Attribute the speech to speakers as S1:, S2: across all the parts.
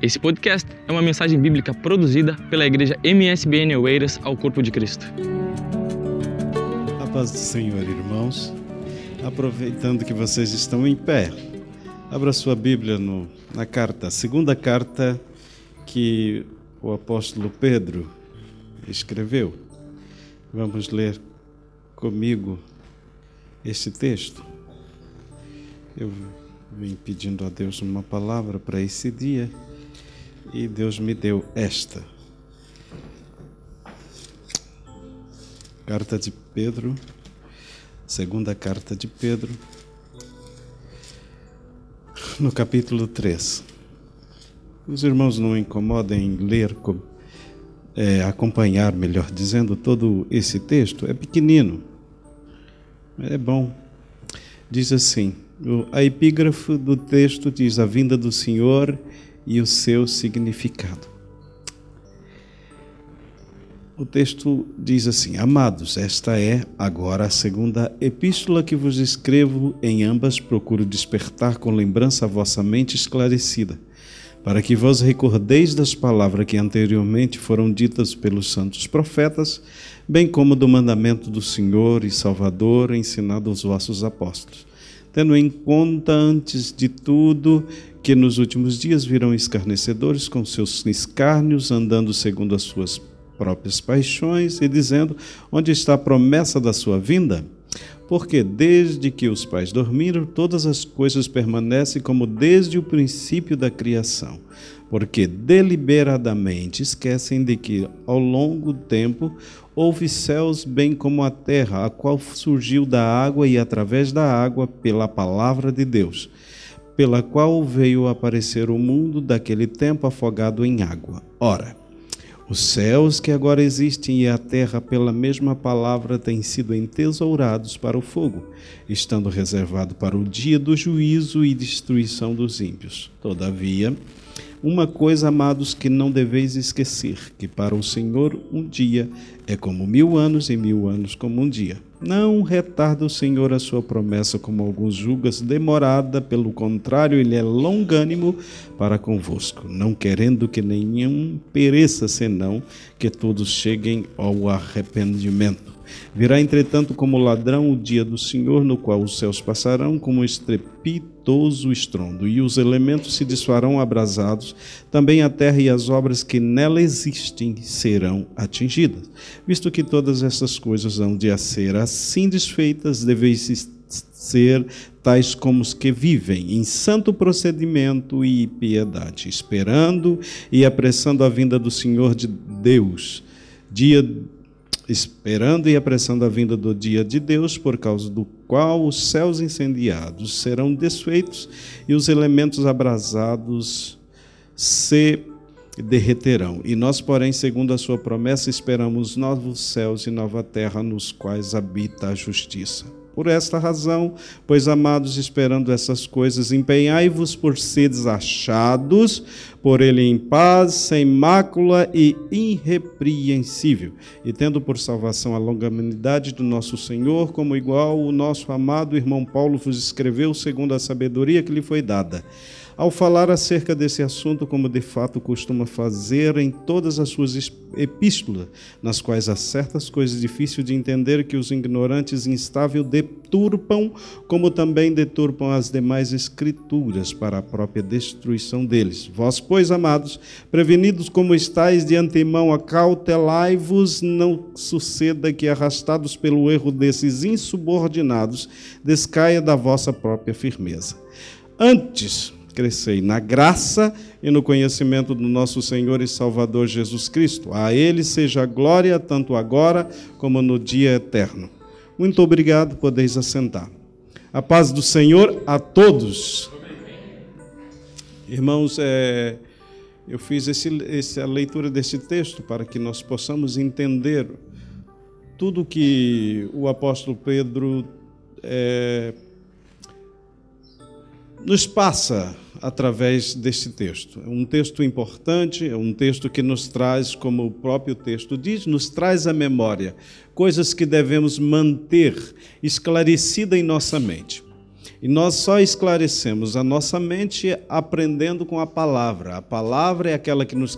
S1: Esse podcast é uma mensagem bíblica produzida pela igreja MSBN Oeiras ao Corpo de Cristo.
S2: A paz do Senhor, irmãos. Aproveitando que vocês estão em pé, abra sua Bíblia no, na carta, segunda carta que o apóstolo Pedro escreveu. Vamos ler comigo este texto. Eu vim pedindo a Deus uma palavra para esse dia e Deus me deu esta. Carta de Pedro, segunda carta de Pedro, no capítulo 3. Os irmãos não incomodem em ler, é, acompanhar, melhor dizendo, todo esse texto. É pequenino, é bom. Diz assim: a epígrafe do texto diz a vinda do Senhor e o seu significado. O texto diz assim: Amados, esta é agora a segunda epístola que vos escrevo, em ambas procuro despertar com lembrança a vossa mente esclarecida, para que vos recordeis das palavras que anteriormente foram ditas pelos santos profetas, bem como do mandamento do Senhor e Salvador ensinado aos vossos apóstolos tendo em conta, antes de tudo, que nos últimos dias virão escarnecedores com seus escárnios, andando segundo as suas próprias paixões, e dizendo: Onde está a promessa da sua vinda? Porque desde que os pais dormiram, todas as coisas permanecem como desde o princípio da criação. Porque deliberadamente esquecem de que, ao longo do tempo, houve céus bem como a terra, a qual surgiu da água e através da água pela palavra de Deus, pela qual veio aparecer o mundo daquele tempo afogado em água. Ora, os céus que agora existem e a terra, pela mesma palavra, têm sido entesourados para o fogo, estando reservado para o dia do juízo e destruição dos ímpios. Todavia, uma coisa, amados, que não deveis esquecer: que para o Senhor um dia é como mil anos, e mil anos como um dia. Não retarda o Senhor a sua promessa, como alguns julgas demorada, pelo contrário, ele é longânimo para convosco, não querendo que nenhum pereça, senão que todos cheguem ao arrependimento. Virá, entretanto, como ladrão o dia do Senhor, no qual os céus passarão como estrepitoso estrondo, e os elementos se desfarão abrasados, também a terra e as obras que nela existem serão atingidas. Visto que todas essas coisas hão de ser assim desfeitas, deveis ser tais como os que vivem em santo procedimento e piedade, esperando e apressando a vinda do Senhor de Deus, dia esperando e apressando a vinda do dia de Deus, por causa do qual os céus incendiados serão desfeitos e os elementos abrasados se derreterão. E nós, porém, segundo a sua promessa, esperamos novos céus e nova terra nos quais habita a justiça. Por esta razão, pois amados, esperando essas coisas, empenhai-vos por seres achados por ele em paz, sem mácula e irrepreensível, e tendo por salvação a longanimidade do nosso Senhor, como igual o nosso amado irmão Paulo vos escreveu, segundo a sabedoria que lhe foi dada ao falar acerca desse assunto, como de fato costuma fazer em todas as suas epístolas, nas quais há certas coisas difíceis de entender que os ignorantes instáveis deturpam, como também deturpam as demais escrituras para a própria destruição deles. Vós, pois, amados, prevenidos como estáis de antemão, acautelai-vos, não suceda que, arrastados pelo erro desses insubordinados, descaia da vossa própria firmeza. Antes, crescei na graça e no conhecimento do nosso Senhor e Salvador Jesus Cristo. A Ele seja a glória, tanto agora como no dia eterno. Muito obrigado, podeis assentar. A paz do Senhor a todos. Irmãos, é, eu fiz esse, essa leitura desse texto para que nós possamos entender tudo que o apóstolo Pedro é, nos passa através deste texto. É um texto importante, é um texto que nos traz, como o próprio texto diz, nos traz a memória, coisas que devemos manter esclarecida em nossa mente. E nós só esclarecemos a nossa mente aprendendo com a palavra. A palavra é aquela que nos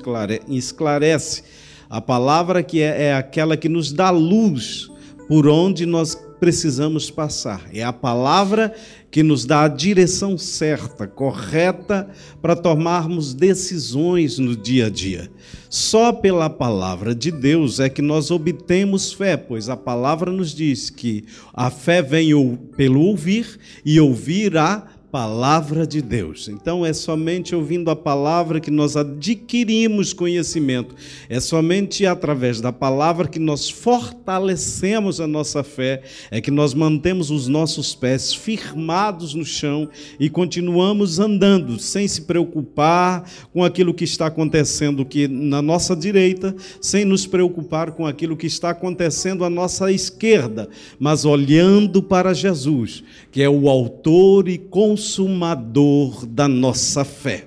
S2: esclarece, a palavra que é, é aquela que nos dá luz por onde nós precisamos passar. É a palavra que nos dá a direção certa, correta, para tomarmos decisões no dia a dia. Só pela palavra de Deus é que nós obtemos fé, pois a palavra nos diz que a fé vem pelo ouvir e ouvir a palavra de Deus. Então é somente ouvindo a palavra que nós adquirimos conhecimento. É somente através da palavra que nós fortalecemos a nossa fé, é que nós mantemos os nossos pés firmados no chão e continuamos andando sem se preocupar com aquilo que está acontecendo que na nossa direita, sem nos preocupar com aquilo que está acontecendo à nossa esquerda, mas olhando para Jesus, que é o autor e consumador consumador da nossa fé.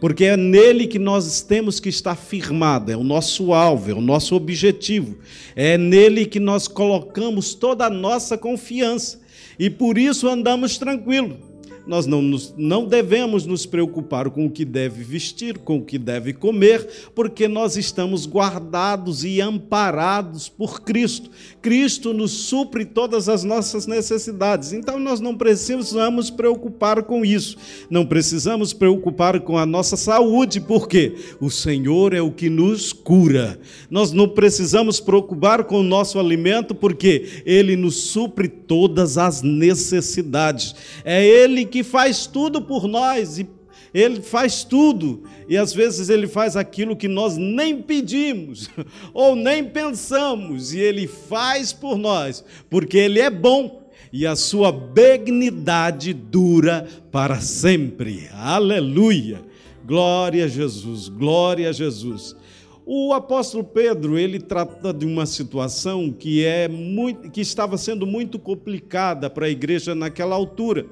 S2: Porque é nele que nós temos que estar firmado, é o nosso alvo, é o nosso objetivo. É nele que nós colocamos toda a nossa confiança. E por isso andamos tranquilos nós não, nos, não devemos nos preocupar com o que deve vestir, com o que deve comer, porque nós estamos guardados e amparados por Cristo. Cristo nos supre todas as nossas necessidades. Então nós não precisamos preocupar com isso. Não precisamos preocupar com a nossa saúde, porque o Senhor é o que nos cura. Nós não precisamos preocupar com o nosso alimento, porque ele nos supre todas as necessidades. É ele que que faz tudo por nós e ele faz tudo e às vezes ele faz aquilo que nós nem pedimos ou nem pensamos e ele faz por nós, porque ele é bom e a sua benignidade dura para sempre. Aleluia! Glória a Jesus, glória a Jesus. O apóstolo Pedro, ele trata de uma situação que é muito que estava sendo muito complicada para a igreja naquela altura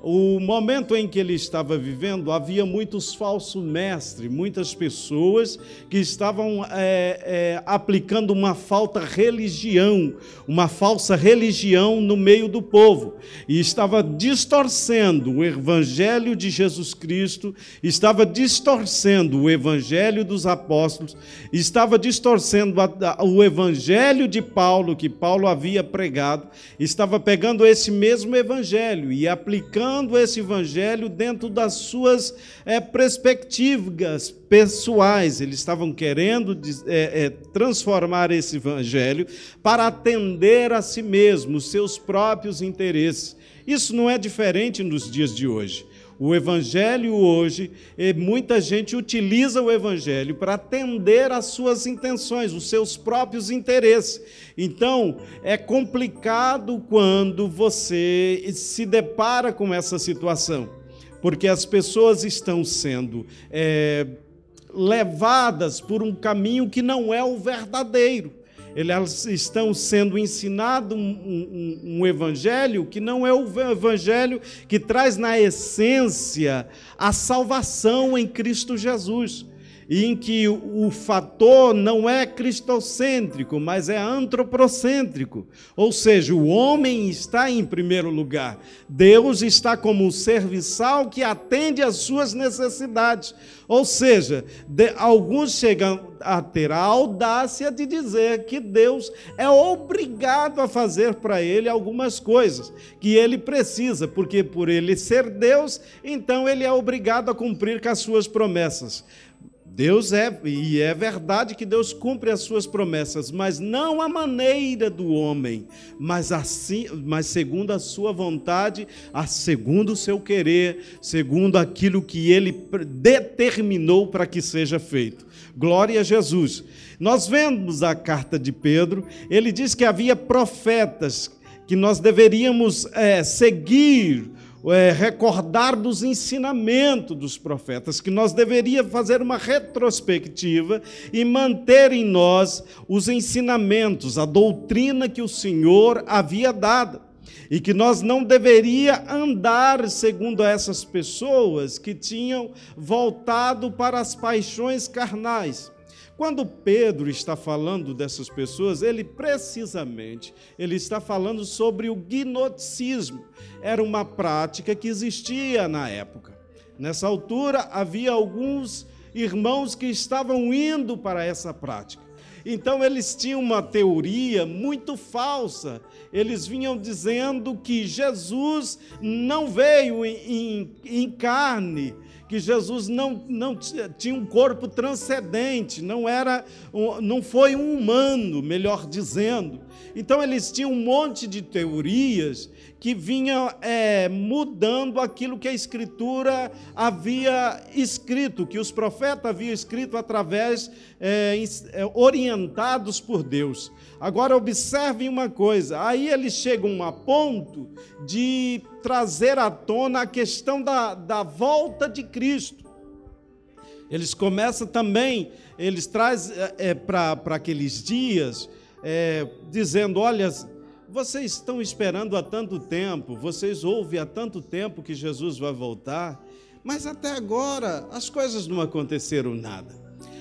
S2: o momento em que ele estava vivendo, havia muitos falsos mestres, muitas pessoas que estavam é, é, aplicando uma falta religião, uma falsa religião no meio do povo, e estava distorcendo o evangelho de Jesus Cristo, estava distorcendo o evangelho dos apóstolos, estava distorcendo a, a, o evangelho de Paulo, que Paulo havia pregado, estava pegando esse mesmo evangelho e aplicando aplicando esse evangelho dentro das suas é, perspectivas pessoais. Eles estavam querendo é, é, transformar esse evangelho para atender a si mesmos, seus próprios interesses. Isso não é diferente nos dias de hoje. O Evangelho hoje, muita gente utiliza o Evangelho para atender às suas intenções, os seus próprios interesses. Então, é complicado quando você se depara com essa situação, porque as pessoas estão sendo é, levadas por um caminho que não é o verdadeiro elas estão sendo ensinado um, um, um, evangelho que não é o evangelho que traz na essência a salvação em Cristo Jesus e em que o fator não é cristocêntrico, mas é antropocêntrico. Ou seja, o homem está em primeiro lugar. Deus está como o serviçal que atende às suas necessidades. Ou seja, de, alguns chegam a ter a audácia de dizer que Deus é obrigado a fazer para ele algumas coisas que ele precisa, porque por ele ser Deus, então ele é obrigado a cumprir com as suas promessas. Deus é, e é verdade que Deus cumpre as suas promessas, mas não a maneira do homem, mas assim, mas segundo a sua vontade, a segundo o seu querer, segundo aquilo que ele determinou para que seja feito. Glória a Jesus. Nós vemos a carta de Pedro, ele diz que havia profetas que nós deveríamos é, seguir é, recordar dos ensinamentos dos profetas, que nós deveríamos fazer uma retrospectiva e manter em nós os ensinamentos, a doutrina que o Senhor havia dado. E que nós não deveria andar segundo essas pessoas que tinham voltado para as paixões carnais Quando Pedro está falando dessas pessoas, ele precisamente ele está falando sobre o gnosticismo. Era uma prática que existia na época. Nessa altura havia alguns irmãos que estavam indo para essa prática. Então eles tinham uma teoria muito falsa. Eles vinham dizendo que Jesus não veio em, em, em carne, que Jesus não, não tinha um corpo transcendente, não era, não foi um humano, melhor dizendo. Então eles tinham um monte de teorias que vinham é, mudando aquilo que a Escritura havia escrito, que os profetas haviam escrito através é, é, orientados por Deus. Agora observem uma coisa: aí eles chegam a ponto de trazer à tona a questão da, da volta de Cristo. Eles começam também, eles trazem é, é para aqueles dias, é, dizendo: olha, vocês estão esperando há tanto tempo, vocês ouvem há tanto tempo que Jesus vai voltar, mas até agora as coisas não aconteceram nada.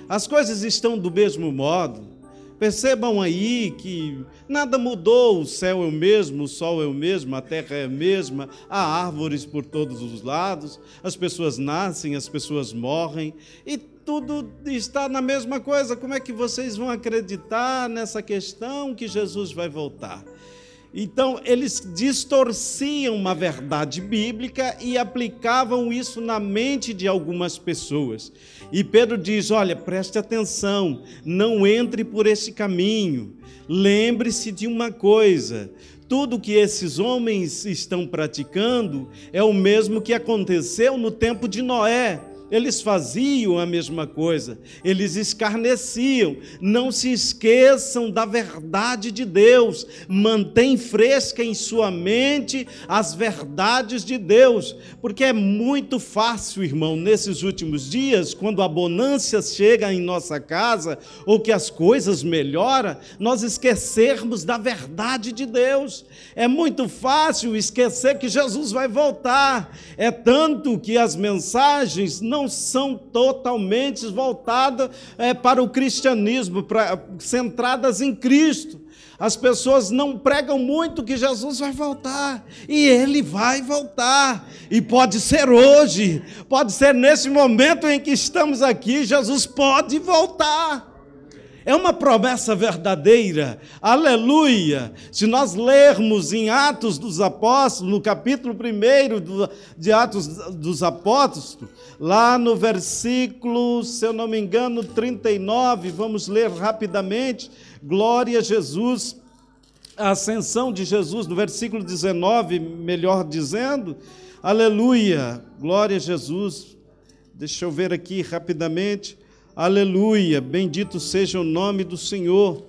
S2: As coisas estão do mesmo modo. Percebam aí que nada mudou, o céu é o mesmo, o sol é o mesmo, a terra é a mesma, há árvores por todos os lados, as pessoas nascem, as pessoas morrem e tudo está na mesma coisa. Como é que vocês vão acreditar nessa questão que Jesus vai voltar? Então, eles distorciam uma verdade bíblica e aplicavam isso na mente de algumas pessoas. E Pedro diz: Olha, preste atenção, não entre por esse caminho. Lembre-se de uma coisa: tudo que esses homens estão praticando é o mesmo que aconteceu no tempo de Noé. Eles faziam a mesma coisa, eles escarneciam. Não se esqueçam da verdade de Deus, mantém fresca em sua mente as verdades de Deus, porque é muito fácil, irmão, nesses últimos dias, quando a bonância chega em nossa casa ou que as coisas melhoram, nós esquecermos da verdade de Deus. É muito fácil esquecer que Jesus vai voltar. É tanto que as mensagens não não são totalmente voltadas é, para o cristianismo, pra, centradas em Cristo. As pessoas não pregam muito que Jesus vai voltar, e ele vai voltar, e pode ser hoje, pode ser nesse momento em que estamos aqui, Jesus pode voltar. É uma promessa verdadeira, aleluia. Se nós lermos em Atos dos Apóstolos, no capítulo 1 de Atos dos Apóstolos, lá no versículo, se eu não me engano, 39, vamos ler rapidamente. Glória a Jesus, a ascensão de Jesus, no versículo 19, melhor dizendo, aleluia, glória a Jesus. Deixa eu ver aqui rapidamente. Aleluia, bendito seja o nome do Senhor.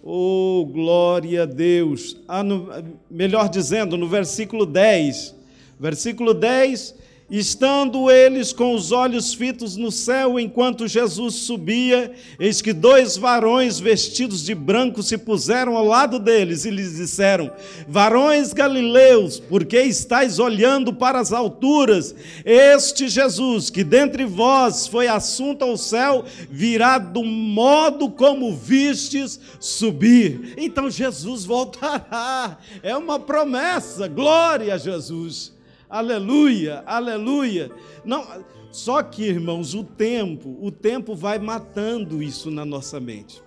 S2: Oh, glória a Deus. Ah, no, melhor dizendo, no versículo 10. Versículo 10 Estando eles com os olhos fitos no céu enquanto Jesus subia, eis que dois varões vestidos de branco se puseram ao lado deles e lhes disseram: Varões galileus, por que estáis olhando para as alturas? Este Jesus, que dentre vós foi assunto ao céu, virá do modo como vistes subir. Então Jesus voltará. É uma promessa. Glória a Jesus. Aleluia, aleluia. Não, só que, irmãos, o tempo, o tempo vai matando isso na nossa mente.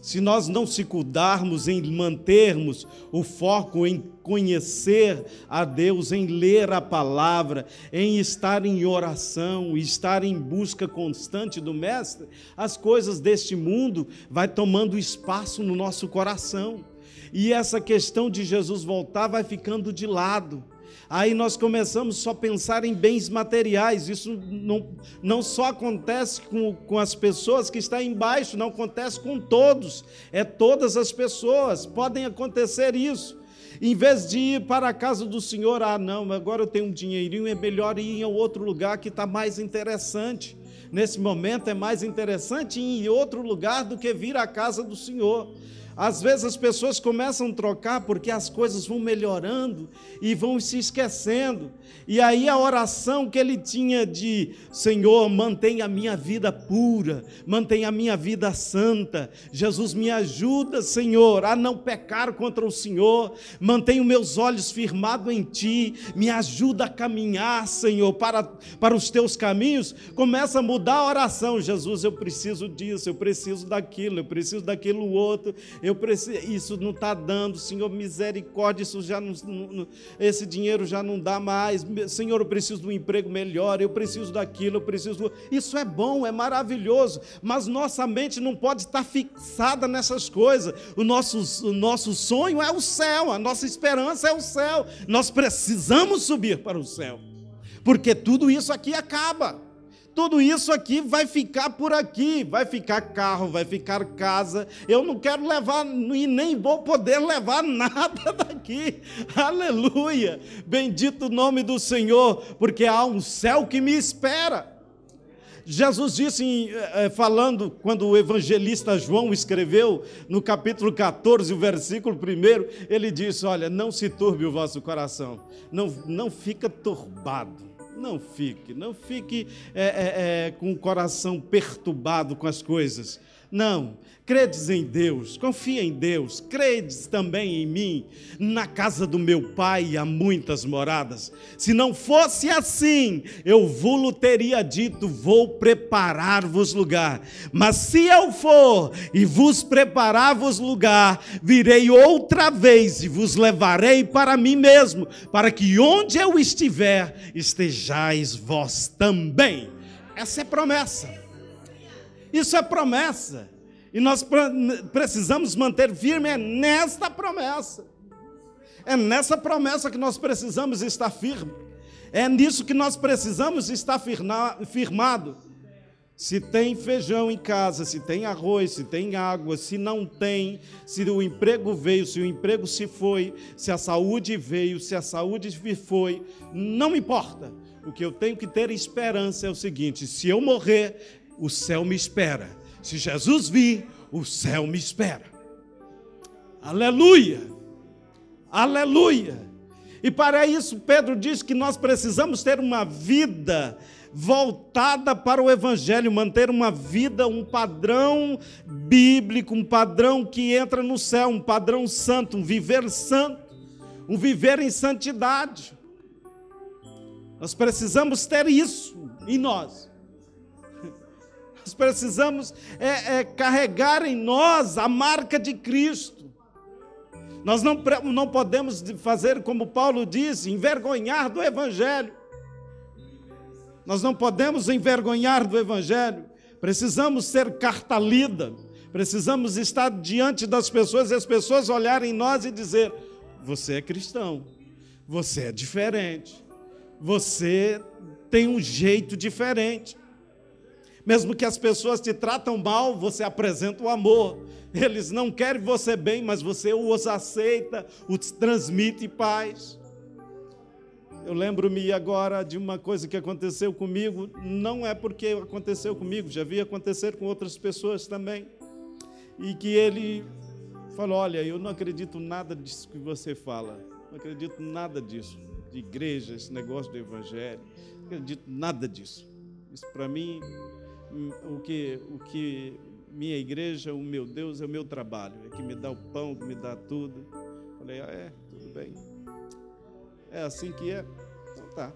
S2: Se nós não se cuidarmos em mantermos o foco em conhecer a Deus, em ler a palavra, em estar em oração, estar em busca constante do mestre, as coisas deste mundo vai tomando espaço no nosso coração. E essa questão de Jesus voltar vai ficando de lado. Aí nós começamos só a pensar em bens materiais. Isso não, não só acontece com, com as pessoas que estão embaixo, não acontece com todos. É todas as pessoas. Podem acontecer isso. Em vez de ir para a casa do Senhor, ah, não, agora eu tenho um dinheirinho, é melhor ir em outro lugar que está mais interessante. Nesse momento é mais interessante ir em outro lugar do que vir à casa do Senhor. Às vezes as pessoas começam a trocar porque as coisas vão melhorando e vão se esquecendo. E aí a oração que ele tinha de Senhor, mantenha a minha vida pura, mantenha a minha vida santa. Jesus me ajuda, Senhor, a não pecar contra o Senhor. Mantenha os meus olhos firmados em ti. Me ajuda a caminhar, Senhor, para, para os teus caminhos. Começa a mudar a oração. Jesus, eu preciso disso, eu preciso daquilo, eu preciso daquilo outro eu preciso, isso não está dando, Senhor, misericórdia, isso já não, não, esse dinheiro já não dá mais, Senhor, eu preciso de um emprego melhor, eu preciso daquilo, eu preciso. Isso é bom, é maravilhoso, mas nossa mente não pode estar fixada nessas coisas. O nosso, o nosso sonho é o céu, a nossa esperança é o céu. Nós precisamos subir para o céu, porque tudo isso aqui acaba. Tudo isso aqui vai ficar por aqui, vai ficar carro, vai ficar casa. Eu não quero levar e nem vou poder levar nada daqui. Aleluia! Bendito o nome do Senhor, porque há um céu que me espera. Jesus disse, eh, falando, quando o evangelista João escreveu, no capítulo 14, o versículo 1, ele disse: Olha, não se turbe o vosso coração, não, não fica turbado não fique, não fique é, é, é, com o coração perturbado com as coisas. Não, credes em Deus, confia em Deus, credes também em mim. Na casa do meu pai há muitas moradas. Se não fosse assim, eu vou teria dito: vou preparar-vos lugar. Mas se eu for e vos preparar-vos lugar, virei outra vez e vos levarei para mim mesmo, para que onde eu estiver, estejais vós também. Essa é promessa. Isso é promessa. E nós precisamos manter firme é nesta promessa. É nessa promessa que nós precisamos estar firme. É nisso que nós precisamos estar firmado. Se tem feijão em casa, se tem arroz, se tem água, se não tem, se o emprego veio, se o emprego se foi, se a saúde veio, se a saúde foi, não importa. O que eu tenho que ter esperança é o seguinte: se eu morrer, o céu me espera. Se Jesus vir, o céu me espera. Aleluia! Aleluia! E para isso, Pedro diz que nós precisamos ter uma vida voltada para o Evangelho, manter uma vida, um padrão bíblico, um padrão que entra no céu, um padrão santo, um viver santo, um viver em santidade. Nós precisamos ter isso em nós. Nós precisamos é, é, carregar em nós a marca de Cristo. Nós não, não podemos fazer como Paulo diz, envergonhar do Evangelho. Nós não podemos envergonhar do Evangelho. Precisamos ser carta lida. Precisamos estar diante das pessoas e as pessoas olharem em nós e dizer: você é cristão, você é diferente, você tem um jeito diferente. Mesmo que as pessoas te tratam mal, você apresenta o amor. Eles não querem você bem, mas você os aceita, os transmite paz. Eu lembro-me agora de uma coisa que aconteceu comigo, não é porque aconteceu comigo, já vi acontecer com outras pessoas também. E que ele falou: Olha, eu não acredito nada disso que você fala, não acredito nada disso, de igreja, esse negócio do evangelho, não acredito nada disso. Isso para mim o que, o que minha igreja, o meu Deus é o meu trabalho, é que me dá o pão, que me dá tudo. Falei, ah, é, tudo bem. É assim que é? Então tá.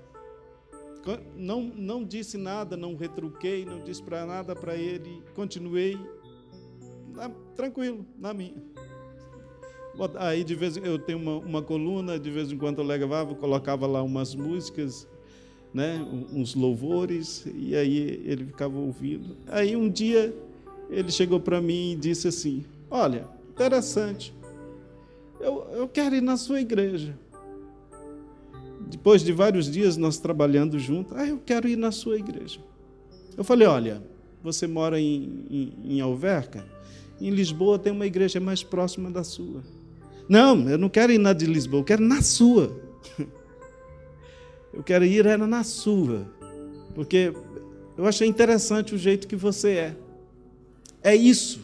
S2: Não, não disse nada, não retruquei, não disse para nada para ele, continuei na, tranquilo, na minha. Aí de vez eu tenho uma, uma coluna, de vez em quando eu levava, colocava lá umas músicas né, uns louvores, e aí ele ficava ouvindo. Aí um dia ele chegou para mim e disse assim: Olha, interessante, eu, eu quero ir na sua igreja. Depois de vários dias nós trabalhando juntos, ah, eu quero ir na sua igreja. Eu falei: Olha, você mora em, em, em Alverca? Em Lisboa tem uma igreja mais próxima da sua. Não, eu não quero ir na de Lisboa, eu quero na sua. Eu quero ir era na sua, porque Eu achei interessante o jeito que você é. É isso.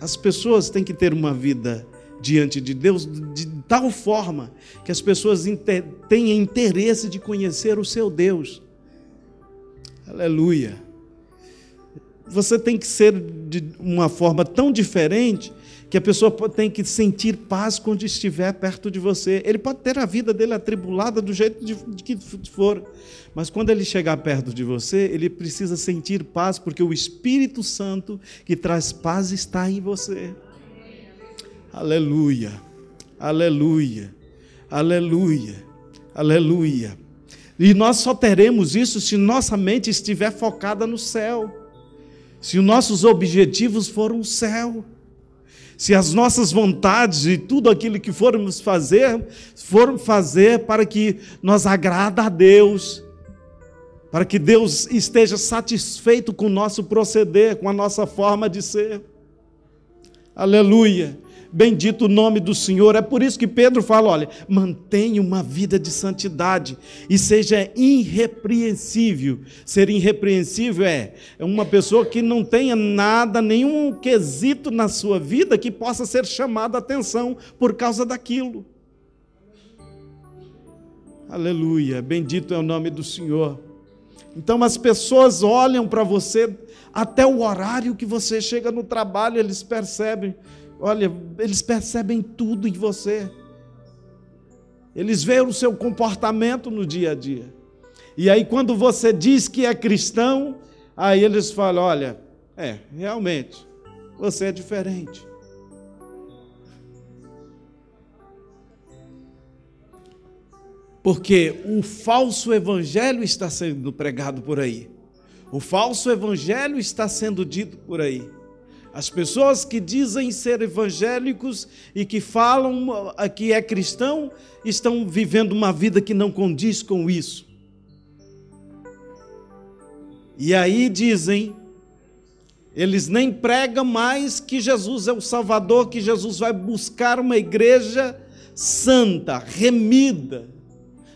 S2: As pessoas têm que ter uma vida diante de Deus de tal forma que as pessoas tenham interesse de conhecer o seu Deus. Aleluia. Você tem que ser de uma forma tão diferente que a pessoa tem que sentir paz quando estiver perto de você. Ele pode ter a vida dele atribulada do jeito de, de que for, mas quando ele chegar perto de você, ele precisa sentir paz, porque o Espírito Santo que traz paz está em você. Aleluia, aleluia, aleluia, aleluia. E nós só teremos isso se nossa mente estiver focada no céu, se os nossos objetivos forem o céu se as nossas vontades e tudo aquilo que formos fazer, for fazer para que nós agrada a Deus, para que Deus esteja satisfeito com o nosso proceder, com a nossa forma de ser. Aleluia. Bendito o nome do Senhor. É por isso que Pedro fala: olha, mantenha uma vida de santidade e seja irrepreensível. Ser irrepreensível é, é uma pessoa que não tenha nada, nenhum quesito na sua vida que possa ser chamada a atenção por causa daquilo. Aleluia. Bendito é o nome do Senhor. Então as pessoas olham para você até o horário que você chega no trabalho, eles percebem Olha, eles percebem tudo em você. Eles veem o seu comportamento no dia a dia. E aí, quando você diz que é cristão, aí eles falam: olha, é, realmente, você é diferente. Porque o falso evangelho está sendo pregado por aí. O falso evangelho está sendo dito por aí. As pessoas que dizem ser evangélicos e que falam que é cristão estão vivendo uma vida que não condiz com isso. E aí dizem, eles nem pregam mais que Jesus é o Salvador, que Jesus vai buscar uma igreja santa, remida,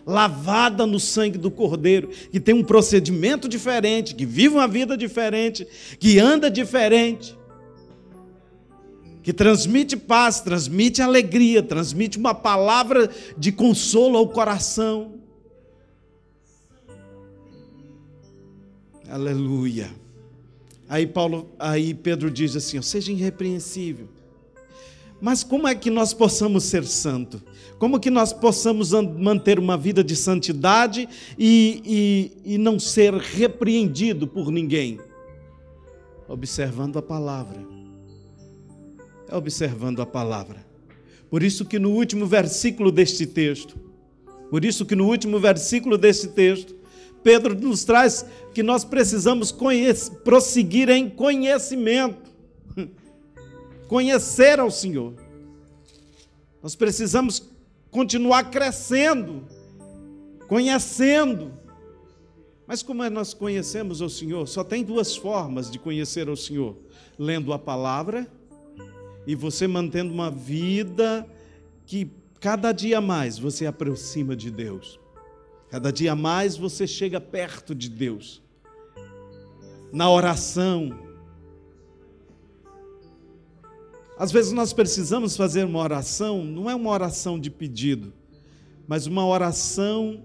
S2: lavada no sangue do Cordeiro, que tem um procedimento diferente, que vive uma vida diferente, que anda diferente que transmite paz, transmite alegria, transmite uma palavra de consolo ao coração. Aleluia. Aí Paulo, aí Pedro diz assim: seja irrepreensível. Mas como é que nós possamos ser santo? Como que nós possamos manter uma vida de santidade e, e, e não ser repreendido por ninguém? Observando a palavra é observando a palavra. Por isso que no último versículo deste texto, por isso que no último versículo deste texto, Pedro nos traz que nós precisamos prosseguir em conhecimento, conhecer ao Senhor. Nós precisamos continuar crescendo, conhecendo. Mas como é nós conhecemos ao Senhor? Só tem duas formas de conhecer ao Senhor: lendo a palavra e você mantendo uma vida que cada dia mais você aproxima de Deus. Cada dia mais você chega perto de Deus. Na oração. Às vezes nós precisamos fazer uma oração, não é uma oração de pedido, mas uma oração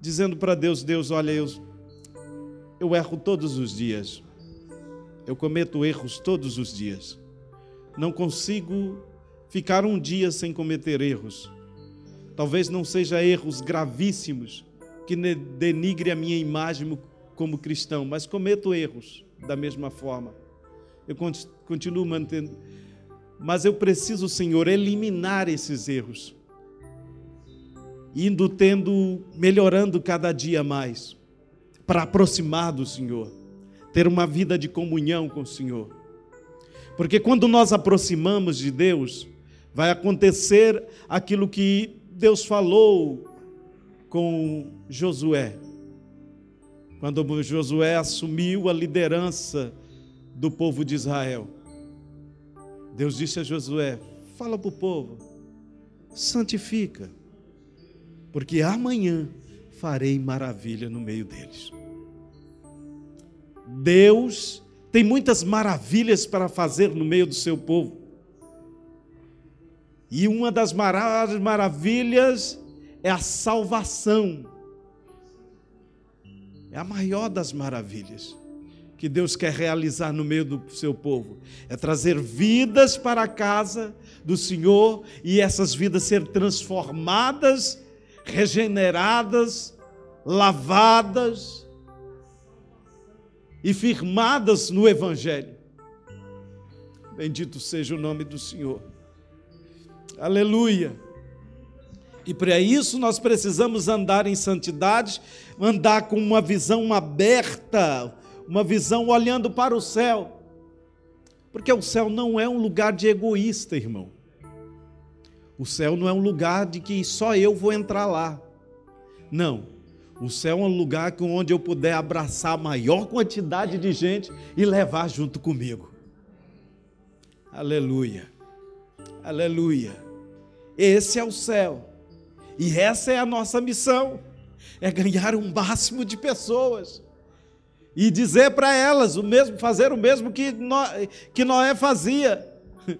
S2: dizendo para Deus: Deus, olha, eu, eu erro todos os dias, eu cometo erros todos os dias não consigo ficar um dia sem cometer erros. Talvez não seja erros gravíssimos que denigre a minha imagem como cristão, mas cometo erros da mesma forma. Eu continuo mantendo, mas eu preciso, Senhor, eliminar esses erros. Indo tendo, melhorando cada dia mais, para aproximar do Senhor, ter uma vida de comunhão com o Senhor porque quando nós aproximamos de Deus, vai acontecer aquilo que Deus falou com Josué. Quando Josué assumiu a liderança do povo de Israel. Deus disse a Josué: Fala para o povo, santifica, porque amanhã farei maravilha no meio deles. Deus tem muitas maravilhas para fazer no meio do seu povo. E uma das maravilhas é a salvação. É a maior das maravilhas que Deus quer realizar no meio do seu povo. É trazer vidas para a casa do Senhor e essas vidas ser transformadas, regeneradas, lavadas e firmadas no Evangelho. Bendito seja o nome do Senhor. Aleluia. E para isso nós precisamos andar em santidade, andar com uma visão aberta, uma visão olhando para o céu. Porque o céu não é um lugar de egoísta, irmão. O céu não é um lugar de que só eu vou entrar lá. Não. O céu é um lugar onde eu puder abraçar a maior quantidade de gente e levar junto comigo. Aleluia. Aleluia. Esse é o céu. E essa é a nossa missão: é ganhar um máximo de pessoas e dizer para elas o mesmo, fazer o mesmo que Noé, que Noé fazia,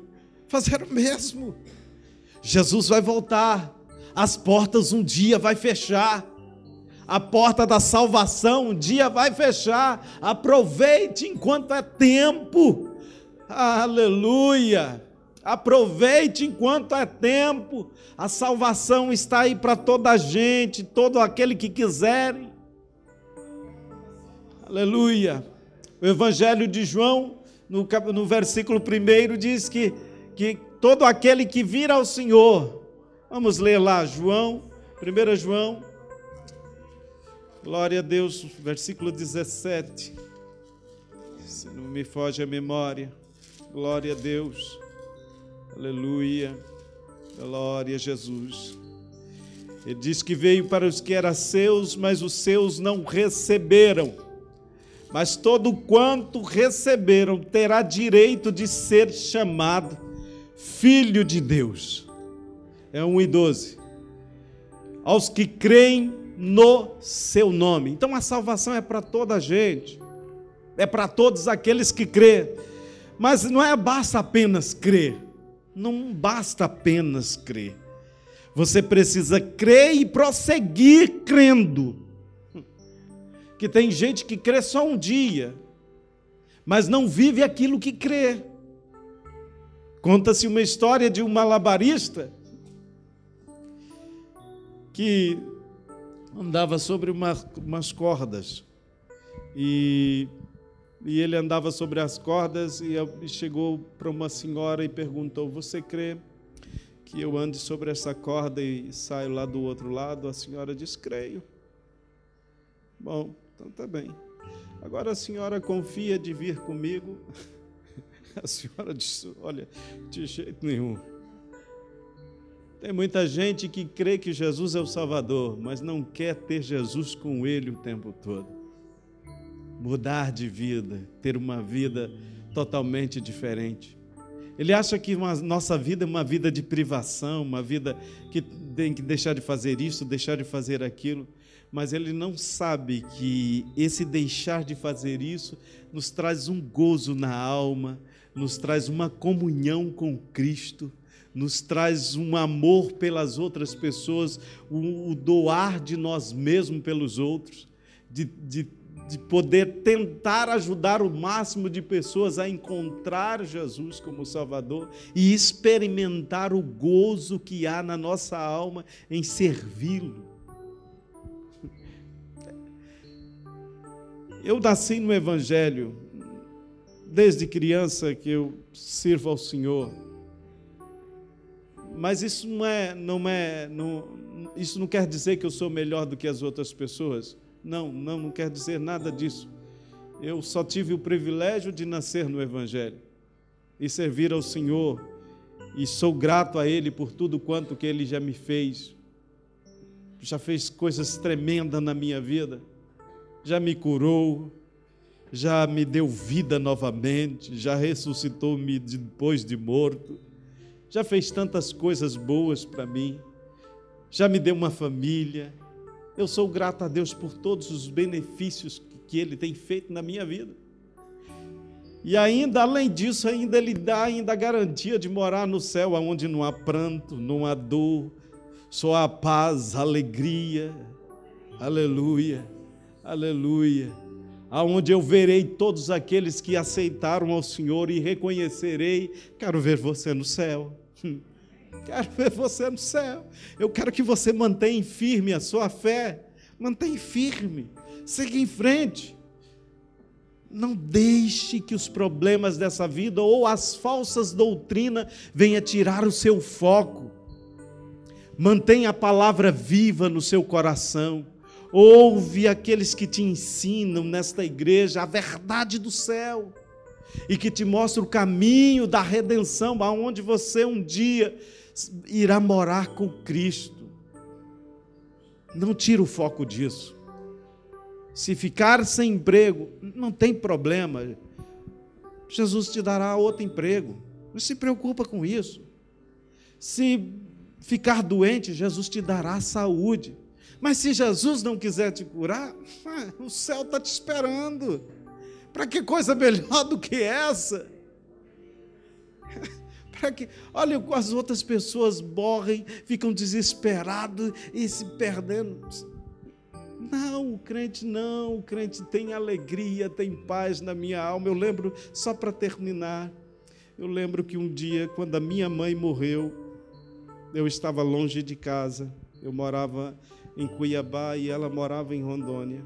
S2: fazer o mesmo. Jesus vai voltar, as portas um dia vai fechar, a porta da salvação um dia vai fechar. Aproveite enquanto é tempo. Aleluia. Aproveite enquanto é tempo. A salvação está aí para toda a gente, todo aquele que quiserem. Aleluia. O Evangelho de João, no, no versículo 1, diz que, que todo aquele que vir ao Senhor, vamos ler lá, João, 1 João, glória a Deus, versículo 17, se não me foge a memória, glória a Deus. Aleluia. Glória a Jesus. Ele diz que veio para os que eram seus, mas os seus não receberam. Mas todo quanto receberam terá direito de ser chamado filho de Deus. É 1 e 12. Aos que creem no seu nome. Então a salvação é para toda a gente. É para todos aqueles que crêem. Mas não é basta apenas crer não basta apenas crer. Você precisa crer e prosseguir crendo. Que tem gente que crê só um dia, mas não vive aquilo que crê. Conta-se uma história de um malabarista que andava sobre uma, umas cordas e e ele andava sobre as cordas e chegou para uma senhora e perguntou: Você crê que eu ande sobre essa corda e saio lá do outro lado? A senhora disse: Creio. Bom, então tá bem. Agora a senhora confia de vir comigo? A senhora disse: Olha, de jeito nenhum. Tem muita gente que crê que Jesus é o Salvador, mas não quer ter Jesus com ele o tempo todo. Mudar de vida, ter uma vida totalmente diferente. Ele acha que uma, nossa vida é uma vida de privação, uma vida que tem que deixar de fazer isso, deixar de fazer aquilo, mas ele não sabe que esse deixar de fazer isso nos traz um gozo na alma, nos traz uma comunhão com Cristo, nos traz um amor pelas outras pessoas, o, o doar de nós mesmos pelos outros, de, de de poder tentar ajudar o máximo de pessoas a encontrar Jesus como Salvador e experimentar o gozo que há na nossa alma em servi-lo. Eu nasci no Evangelho, desde criança que eu sirvo ao Senhor. Mas isso não é, não é, não, isso não quer dizer que eu sou melhor do que as outras pessoas. Não, não, não quer dizer nada disso. Eu só tive o privilégio de nascer no Evangelho e servir ao Senhor, e sou grato a Ele por tudo quanto que Ele já me fez. Já fez coisas tremendas na minha vida, já me curou, já me deu vida novamente, já ressuscitou-me depois de morto, já fez tantas coisas boas para mim, já me deu uma família, eu sou grato a Deus por todos os benefícios que Ele tem feito na minha vida. E ainda, além disso, ainda ele dá ainda a garantia de morar no céu, onde não há pranto, não há dor, só há paz, alegria. Aleluia, aleluia. Aonde eu verei todos aqueles que aceitaram ao Senhor e reconhecerei. Quero ver você no céu. Quero ver você no céu. Eu quero que você mantenha firme a sua fé. Mantenha firme. Siga em frente. Não deixe que os problemas dessa vida ou as falsas doutrinas venham tirar o seu foco. Mantenha a palavra viva no seu coração. Ouve aqueles que te ensinam nesta igreja a verdade do céu e que te mostra o caminho da redenção, aonde você um dia irá morar com Cristo. Não tira o foco disso. Se ficar sem emprego, não tem problema. Jesus te dará outro emprego. Não se preocupa com isso. Se ficar doente, Jesus te dará saúde. Mas se Jesus não quiser te curar, o céu está te esperando. Para que coisa melhor do que essa? Para que, olha, as outras pessoas morrem, ficam desesperados e se perdendo. Não, o crente não, o crente tem alegria, tem paz na minha alma. Eu lembro, só para terminar, eu lembro que um dia, quando a minha mãe morreu, eu estava longe de casa, eu morava em Cuiabá e ela morava em Rondônia.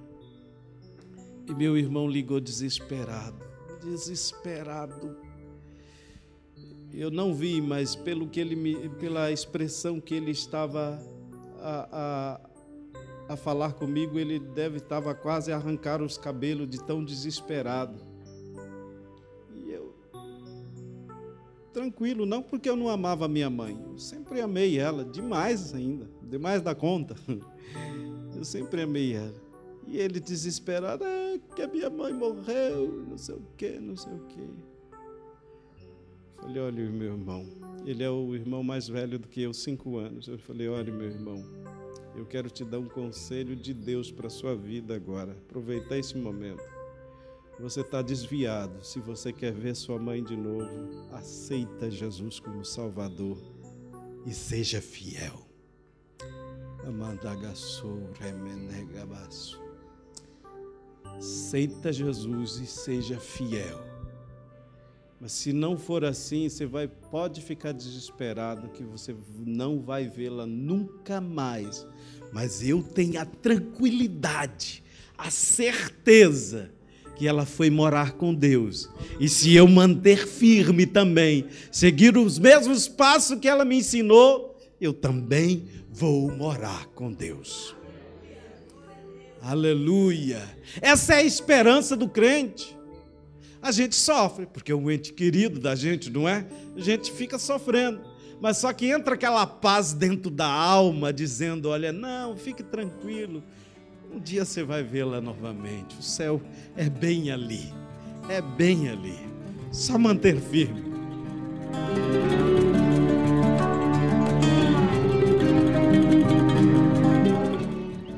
S2: E meu irmão ligou desesperado, desesperado. Eu não vi, mas pelo que ele me, pela expressão que ele estava a, a, a falar comigo, ele deve estava quase a arrancar os cabelos de tão desesperado. E eu tranquilo, não porque eu não amava minha mãe, eu sempre amei ela demais ainda, demais da conta. Eu sempre amei ela. E ele desesperado, ah, que a minha mãe morreu, não sei o que, não sei o que. Falei, olha, meu irmão, ele é o irmão mais velho do que eu, cinco anos. Eu falei, olha, meu irmão, eu quero te dar um conselho de Deus para a sua vida agora. Aproveitar esse momento. Você está desviado. Se você quer ver sua mãe de novo, aceita Jesus como Salvador e seja fiel. Amandagassou, remenegabaço. Aceita Jesus e seja fiel. Mas se não for assim, você vai pode ficar desesperado que você não vai vê-la nunca mais. Mas eu tenho a tranquilidade, a certeza que ela foi morar com Deus. E se eu manter firme também, seguir os mesmos passos que ela me ensinou, eu também vou morar com Deus. Aleluia. Essa é a esperança do crente. A gente sofre, porque é um ente querido da gente, não é? A gente fica sofrendo. Mas só que entra aquela paz dentro da alma, dizendo: olha, não, fique tranquilo. Um dia você vai vê-la novamente. O céu é bem ali. É bem ali. Só manter firme.